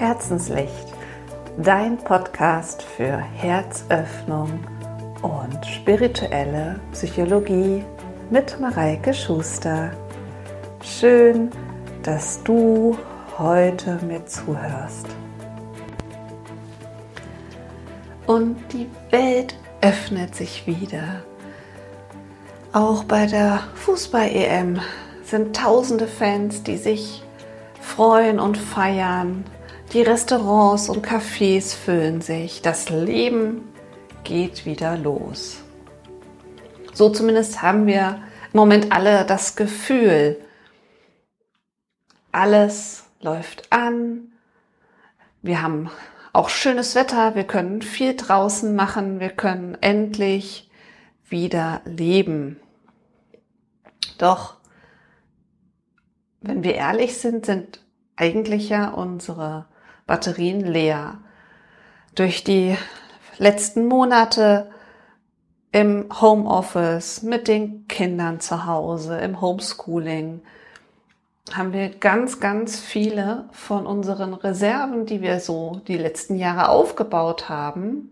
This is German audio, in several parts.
Herzenslicht, dein Podcast für Herzöffnung und spirituelle Psychologie mit Mareike Schuster. Schön, dass du heute mir zuhörst. Und die Welt öffnet sich wieder. Auch bei der Fußball-EM sind tausende Fans, die sich freuen und feiern. Die Restaurants und Cafés füllen sich. Das Leben geht wieder los. So zumindest haben wir im Moment alle das Gefühl, alles läuft an. Wir haben auch schönes Wetter, wir können viel draußen machen, wir können endlich wieder leben. Doch, wenn wir ehrlich sind, sind eigentlich ja unsere Batterien leer. Durch die letzten Monate im Homeoffice, mit den Kindern zu Hause, im Homeschooling, haben wir ganz, ganz viele von unseren Reserven, die wir so die letzten Jahre aufgebaut haben,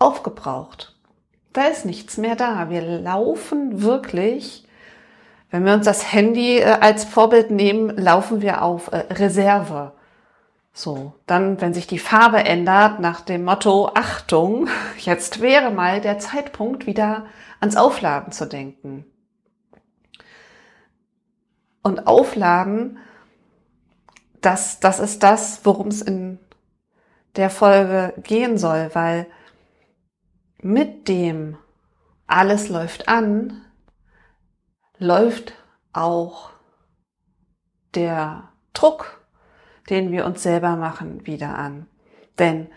aufgebraucht. Da ist nichts mehr da. Wir laufen wirklich, wenn wir uns das Handy äh, als Vorbild nehmen, laufen wir auf äh, Reserve. So, dann, wenn sich die Farbe ändert, nach dem Motto, Achtung, jetzt wäre mal der Zeitpunkt, wieder ans Aufladen zu denken. Und Aufladen, das, das ist das, worum es in der Folge gehen soll, weil mit dem alles läuft an, läuft auch der Druck den wir uns selber machen, wieder an. Denn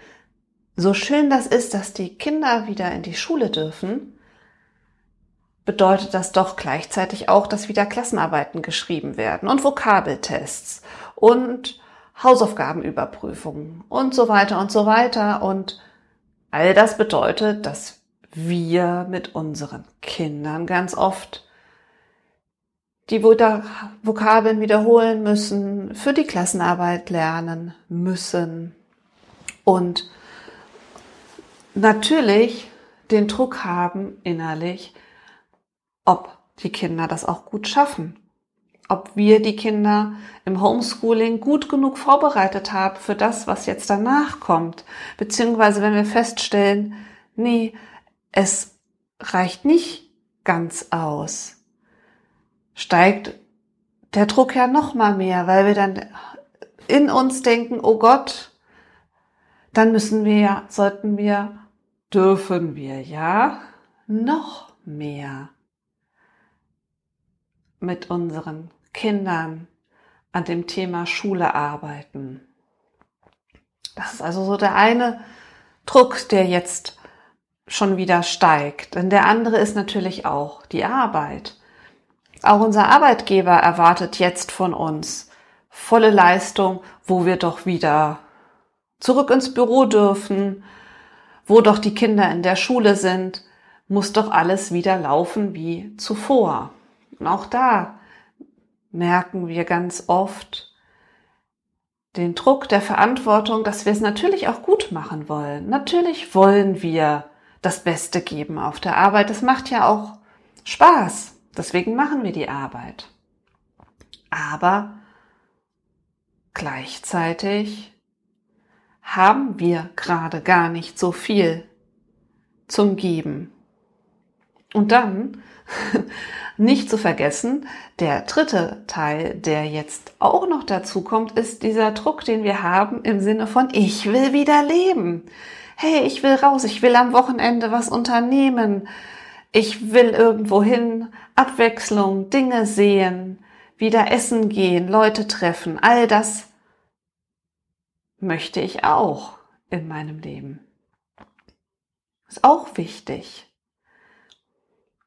so schön das ist, dass die Kinder wieder in die Schule dürfen, bedeutet das doch gleichzeitig auch, dass wieder Klassenarbeiten geschrieben werden und Vokabeltests und Hausaufgabenüberprüfungen und so weiter und so weiter. Und all das bedeutet, dass wir mit unseren Kindern ganz oft die Vokabeln wiederholen müssen, für die Klassenarbeit lernen müssen und natürlich den Druck haben innerlich, ob die Kinder das auch gut schaffen, ob wir die Kinder im Homeschooling gut genug vorbereitet haben für das, was jetzt danach kommt, beziehungsweise wenn wir feststellen, nee, es reicht nicht ganz aus steigt der Druck ja noch mal mehr, weil wir dann in uns denken, oh Gott, dann müssen wir ja, sollten wir, dürfen wir ja noch mehr mit unseren Kindern an dem Thema Schule arbeiten. Das ist also so der eine Druck, der jetzt schon wieder steigt. Denn der andere ist natürlich auch die Arbeit. Auch unser Arbeitgeber erwartet jetzt von uns volle Leistung, wo wir doch wieder zurück ins Büro dürfen, wo doch die Kinder in der Schule sind, muss doch alles wieder laufen wie zuvor. Und auch da merken wir ganz oft den Druck der Verantwortung, dass wir es natürlich auch gut machen wollen. Natürlich wollen wir das Beste geben auf der Arbeit. Es macht ja auch Spaß. Deswegen machen wir die Arbeit. Aber gleichzeitig haben wir gerade gar nicht so viel zum Geben. Und dann, nicht zu vergessen, der dritte Teil, der jetzt auch noch dazu kommt, ist dieser Druck, den wir haben im Sinne von, ich will wieder leben. Hey, ich will raus, ich will am Wochenende was unternehmen ich will irgendwo hin, Abwechslung, Dinge sehen, wieder essen gehen, Leute treffen, all das möchte ich auch in meinem Leben. Ist auch wichtig.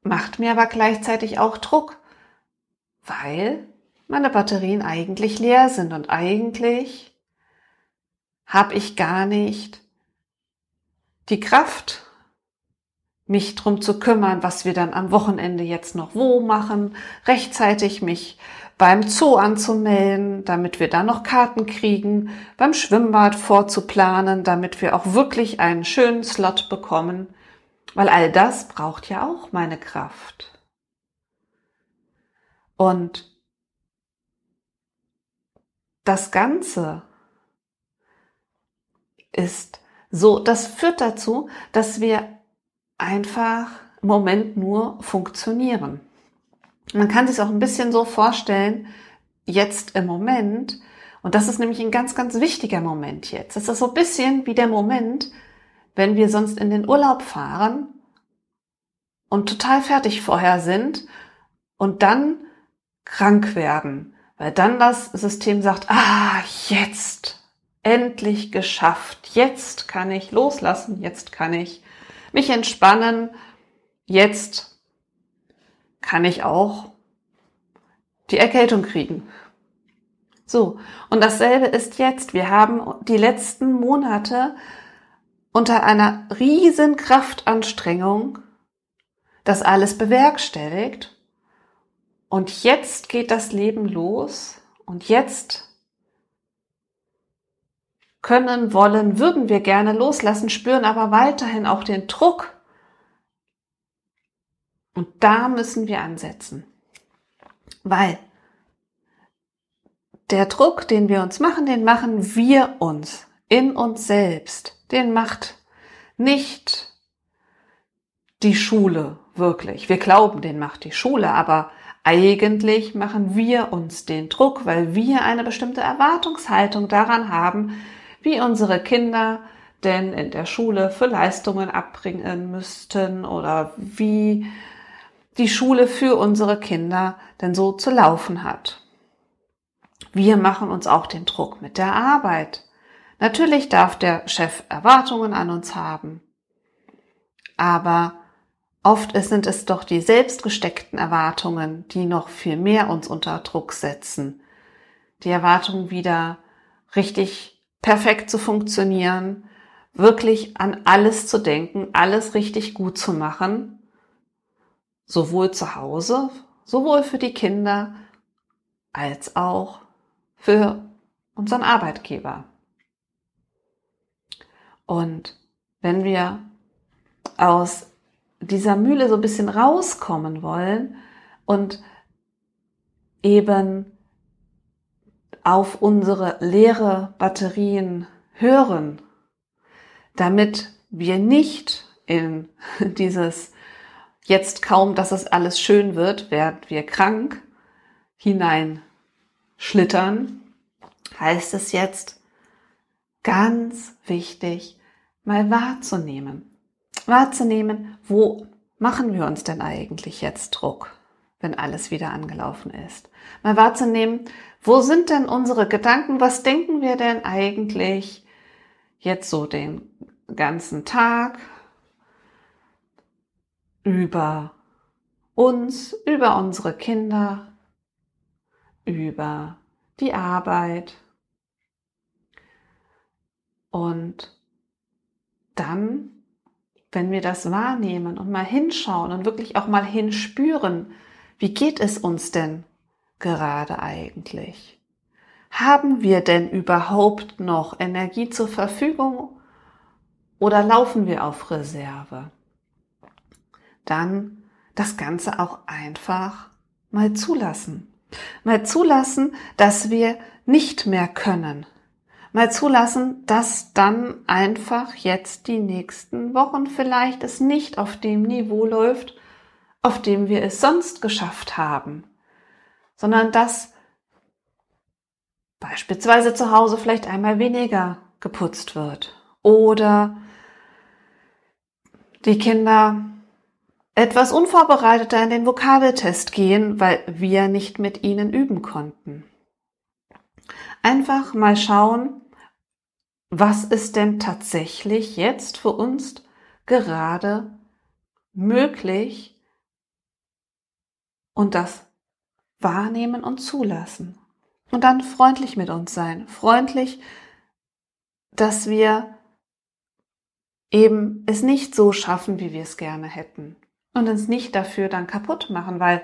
Macht mir aber gleichzeitig auch Druck, weil meine Batterien eigentlich leer sind und eigentlich habe ich gar nicht die Kraft mich drum zu kümmern, was wir dann am Wochenende jetzt noch wo machen, rechtzeitig mich beim Zoo anzumelden, damit wir dann noch Karten kriegen, beim Schwimmbad vorzuplanen, damit wir auch wirklich einen schönen Slot bekommen, weil all das braucht ja auch meine Kraft. Und das Ganze ist so, das führt dazu, dass wir einfach im Moment nur funktionieren. Man kann sich auch ein bisschen so vorstellen, jetzt im Moment, und das ist nämlich ein ganz, ganz wichtiger Moment jetzt. Das ist so ein bisschen wie der Moment, wenn wir sonst in den Urlaub fahren und total fertig vorher sind und dann krank werden, weil dann das System sagt, ah, jetzt, endlich geschafft, jetzt kann ich loslassen, jetzt kann ich mich entspannen, jetzt kann ich auch die Erkältung kriegen. So, und dasselbe ist jetzt. Wir haben die letzten Monate unter einer riesen Kraftanstrengung das alles bewerkstelligt. Und jetzt geht das Leben los und jetzt können, wollen, würden wir gerne loslassen, spüren aber weiterhin auch den Druck. Und da müssen wir ansetzen. Weil der Druck, den wir uns machen, den machen wir uns in uns selbst. Den macht nicht die Schule wirklich. Wir glauben, den macht die Schule, aber eigentlich machen wir uns den Druck, weil wir eine bestimmte Erwartungshaltung daran haben, wie unsere Kinder denn in der Schule für Leistungen abbringen müssten oder wie die Schule für unsere Kinder denn so zu laufen hat. Wir machen uns auch den Druck mit der Arbeit. Natürlich darf der Chef Erwartungen an uns haben, aber oft sind es doch die selbstgesteckten Erwartungen, die noch viel mehr uns unter Druck setzen. Die Erwartung wieder richtig perfekt zu funktionieren, wirklich an alles zu denken, alles richtig gut zu machen sowohl zu Hause, sowohl für die Kinder als auch für unseren Arbeitgeber. Und wenn wir aus dieser Mühle so ein bisschen rauskommen wollen und eben auf unsere leere Batterien hören, damit wir nicht in dieses jetzt kaum, dass es alles schön wird, werden wir krank hinein schlittern, heißt es jetzt ganz wichtig, mal wahrzunehmen. Wahrzunehmen, wo machen wir uns denn eigentlich jetzt Druck, wenn alles wieder angelaufen ist? Mal wahrzunehmen, wo sind denn unsere Gedanken? Was denken wir denn eigentlich jetzt so den ganzen Tag? über uns, über unsere Kinder, über die Arbeit. Und dann, wenn wir das wahrnehmen und mal hinschauen und wirklich auch mal hinspüren, wie geht es uns denn gerade eigentlich? Haben wir denn überhaupt noch Energie zur Verfügung oder laufen wir auf Reserve? dann das Ganze auch einfach mal zulassen. Mal zulassen, dass wir nicht mehr können. Mal zulassen, dass dann einfach jetzt die nächsten Wochen vielleicht es nicht auf dem Niveau läuft, auf dem wir es sonst geschafft haben, sondern dass beispielsweise zu Hause vielleicht einmal weniger geputzt wird oder die Kinder etwas unvorbereiteter in den Vokabeltest gehen, weil wir nicht mit ihnen üben konnten. Einfach mal schauen, was ist denn tatsächlich jetzt für uns gerade möglich und das wahrnehmen und zulassen. Und dann freundlich mit uns sein. Freundlich, dass wir eben es nicht so schaffen, wie wir es gerne hätten und uns nicht dafür dann kaputt machen, weil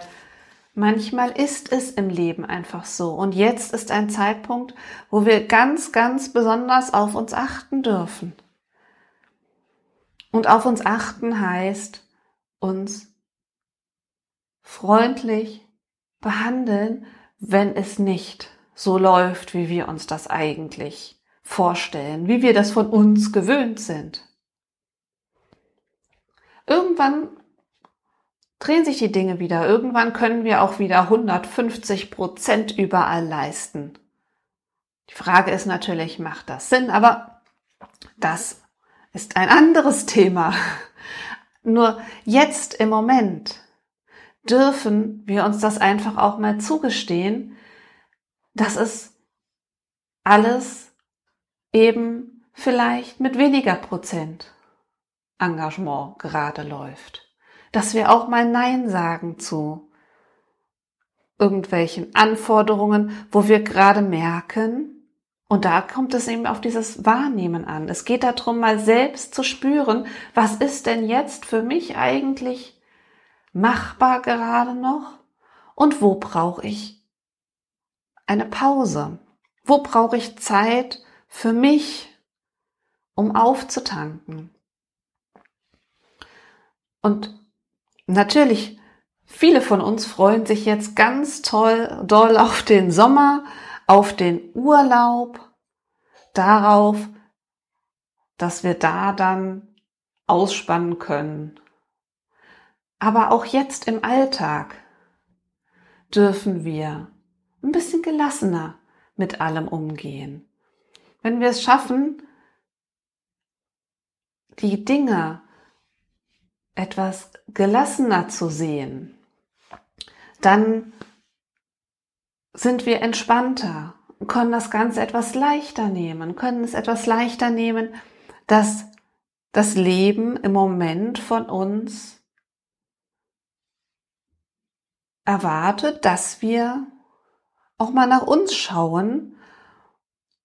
Manchmal ist es im Leben einfach so. Und jetzt ist ein Zeitpunkt, wo wir ganz, ganz besonders auf uns achten dürfen. Und auf uns achten heißt, uns freundlich behandeln, wenn es nicht so läuft, wie wir uns das eigentlich vorstellen, wie wir das von uns gewöhnt sind. Irgendwann drehen sich die Dinge wieder. Irgendwann können wir auch wieder 150 Prozent überall leisten. Die Frage ist natürlich, macht das Sinn? Aber das ist ein anderes Thema. Nur jetzt im Moment dürfen wir uns das einfach auch mal zugestehen, dass es alles eben vielleicht mit weniger Prozent Engagement gerade läuft. Dass wir auch mal Nein sagen zu irgendwelchen Anforderungen, wo wir gerade merken, und da kommt es eben auf dieses Wahrnehmen an. Es geht darum, mal selbst zu spüren, was ist denn jetzt für mich eigentlich machbar gerade noch und wo brauche ich eine Pause? Wo brauche ich Zeit für mich, um aufzutanken? Und natürlich, viele von uns freuen sich jetzt ganz toll, doll auf den Sommer, auf den Urlaub, darauf, dass wir da dann ausspannen können. Aber auch jetzt im Alltag dürfen wir ein bisschen gelassener mit allem umgehen. Wenn wir es schaffen, die Dinge etwas gelassener zu sehen, dann sind wir entspannter, können das Ganze etwas leichter nehmen, können es etwas leichter nehmen, dass das Leben im Moment von uns erwartet, dass wir auch mal nach uns schauen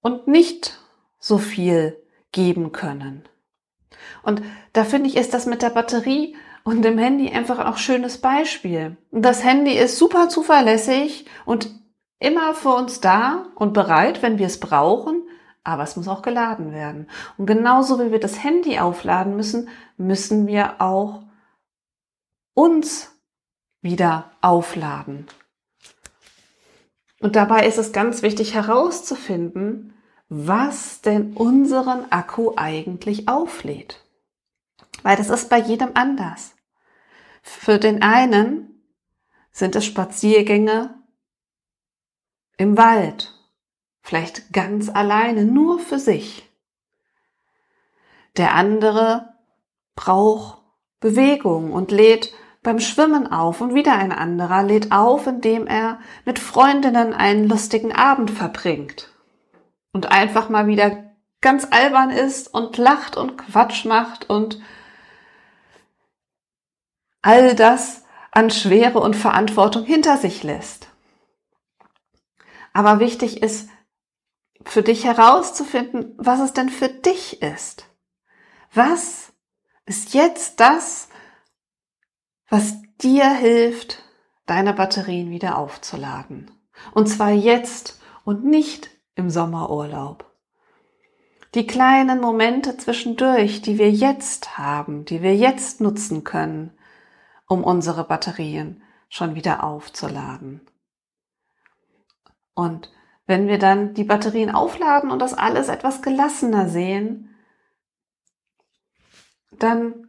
und nicht so viel geben können. Und da finde ich, ist das mit der Batterie und dem Handy einfach auch schönes Beispiel. Das Handy ist super zuverlässig und immer für uns da und bereit, wenn wir es brauchen, aber es muss auch geladen werden. Und genauso wie wir das Handy aufladen müssen, müssen wir auch uns wieder aufladen. Und dabei ist es ganz wichtig herauszufinden, was denn unseren Akku eigentlich auflädt. Weil das ist bei jedem anders. Für den einen sind es Spaziergänge im Wald, vielleicht ganz alleine, nur für sich. Der andere braucht Bewegung und lädt beim Schwimmen auf und wieder ein anderer lädt auf, indem er mit Freundinnen einen lustigen Abend verbringt und einfach mal wieder ganz albern ist und lacht und Quatsch macht und all das an Schwere und Verantwortung hinter sich lässt. Aber wichtig ist für dich herauszufinden, was es denn für dich ist. Was ist jetzt das, was dir hilft, deine Batterien wieder aufzuladen? Und zwar jetzt und nicht im Sommerurlaub. Die kleinen Momente zwischendurch, die wir jetzt haben, die wir jetzt nutzen können, um unsere Batterien schon wieder aufzuladen. Und wenn wir dann die Batterien aufladen und das alles etwas gelassener sehen, dann,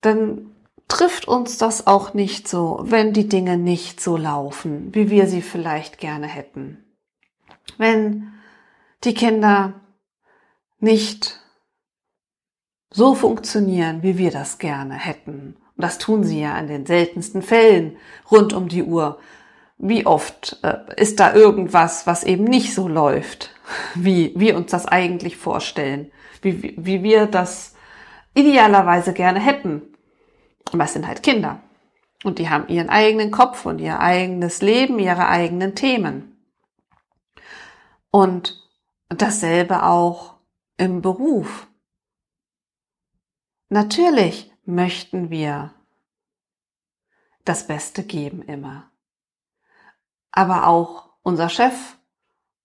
dann trifft uns das auch nicht so, wenn die Dinge nicht so laufen, wie wir sie vielleicht gerne hätten wenn die Kinder nicht so funktionieren, wie wir das gerne hätten. Und das tun sie ja in den seltensten Fällen rund um die Uhr. Wie oft äh, ist da irgendwas, was eben nicht so läuft, wie wir uns das eigentlich vorstellen, wie, wie wir das idealerweise gerne hätten. Und es sind halt Kinder. Und die haben ihren eigenen Kopf und ihr eigenes Leben, ihre eigenen Themen. Und dasselbe auch im Beruf. Natürlich möchten wir das Beste geben immer. aber auch unser Chef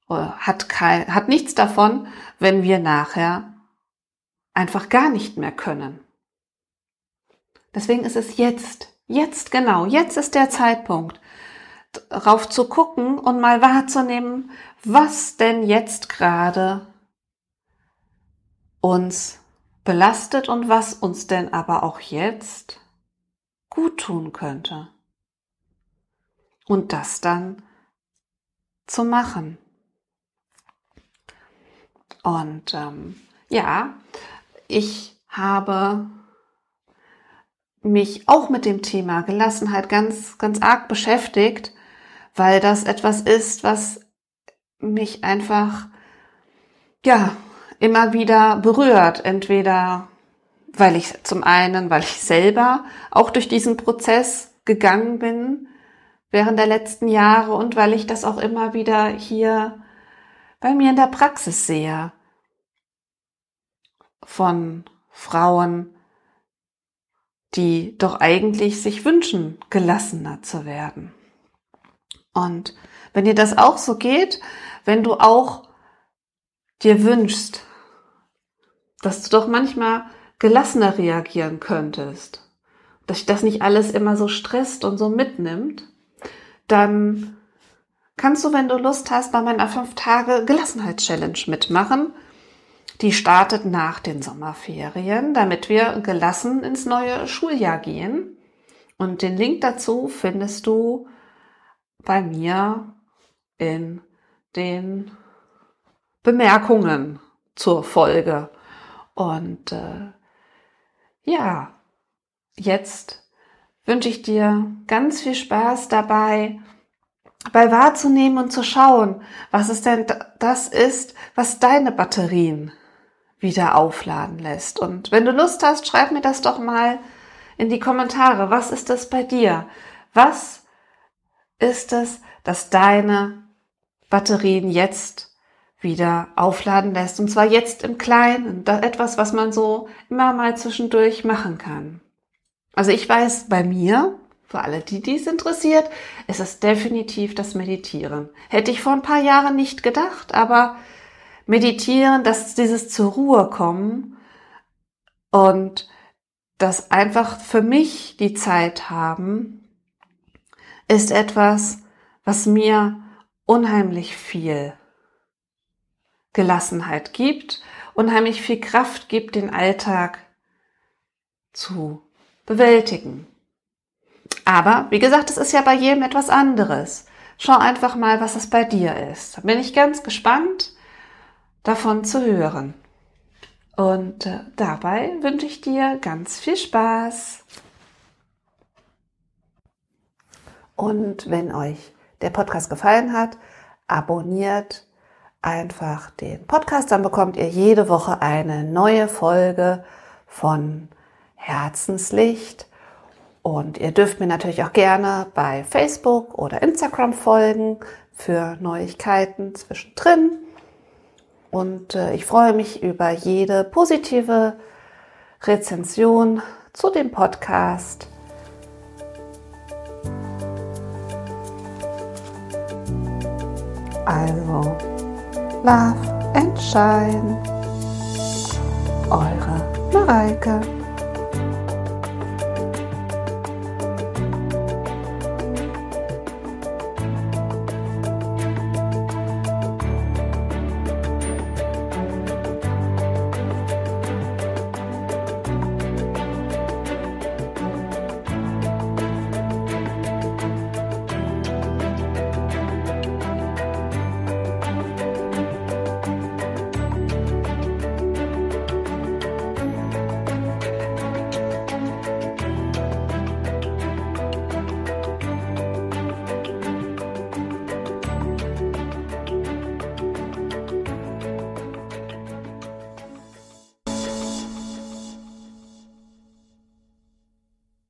äh, hat, kein, hat nichts davon, wenn wir nachher einfach gar nicht mehr können. Deswegen ist es jetzt, jetzt genau, jetzt ist der Zeitpunkt, darauf zu gucken und mal wahrzunehmen, was denn jetzt gerade uns belastet und was uns denn aber auch jetzt gut tun könnte. Und das dann zu machen. Und ähm, ja, ich habe mich auch mit dem Thema Gelassenheit ganz, ganz arg beschäftigt, weil das etwas ist, was mich einfach, ja, immer wieder berührt. Entweder, weil ich zum einen, weil ich selber auch durch diesen Prozess gegangen bin während der letzten Jahre und weil ich das auch immer wieder hier bei mir in der Praxis sehe von Frauen, die doch eigentlich sich wünschen, gelassener zu werden. Und wenn dir das auch so geht, wenn du auch dir wünschst, dass du doch manchmal gelassener reagieren könntest, dass dich das nicht alles immer so stresst und so mitnimmt, dann kannst du, wenn du Lust hast, bei meiner 5 Tage Gelassenheitschallenge mitmachen. Die startet nach den Sommerferien, damit wir gelassen ins neue Schuljahr gehen. Und den Link dazu findest du bei mir in den Bemerkungen zur Folge. Und äh, ja, jetzt wünsche ich dir ganz viel Spaß dabei, bei wahrzunehmen und zu schauen, was es denn das ist, was deine Batterien wieder aufladen lässt. Und wenn du Lust hast, schreib mir das doch mal in die Kommentare. Was ist das bei dir? Was ist es, dass deine Batterien jetzt wieder aufladen lässt? Und zwar jetzt im Kleinen. Etwas, was man so immer mal zwischendurch machen kann. Also ich weiß bei mir, für alle, die dies interessiert, ist es definitiv das Meditieren. Hätte ich vor ein paar Jahren nicht gedacht, aber Meditieren, dass dieses zur Ruhe kommen und das einfach für mich die Zeit haben, ist etwas, was mir unheimlich viel Gelassenheit gibt, unheimlich viel Kraft gibt, den Alltag zu bewältigen. Aber wie gesagt, es ist ja bei jedem etwas anderes. Schau einfach mal, was es bei dir ist. Da bin ich ganz gespannt, davon zu hören. Und äh, dabei wünsche ich dir ganz viel Spaß. Und wenn euch der Podcast gefallen hat, abonniert einfach den Podcast, dann bekommt ihr jede Woche eine neue Folge von Herzenslicht. Und ihr dürft mir natürlich auch gerne bei Facebook oder Instagram folgen für Neuigkeiten zwischendrin. Und äh, ich freue mich über jede positive Rezension zu dem Podcast. Also, Love and Shine. Eure Mareike.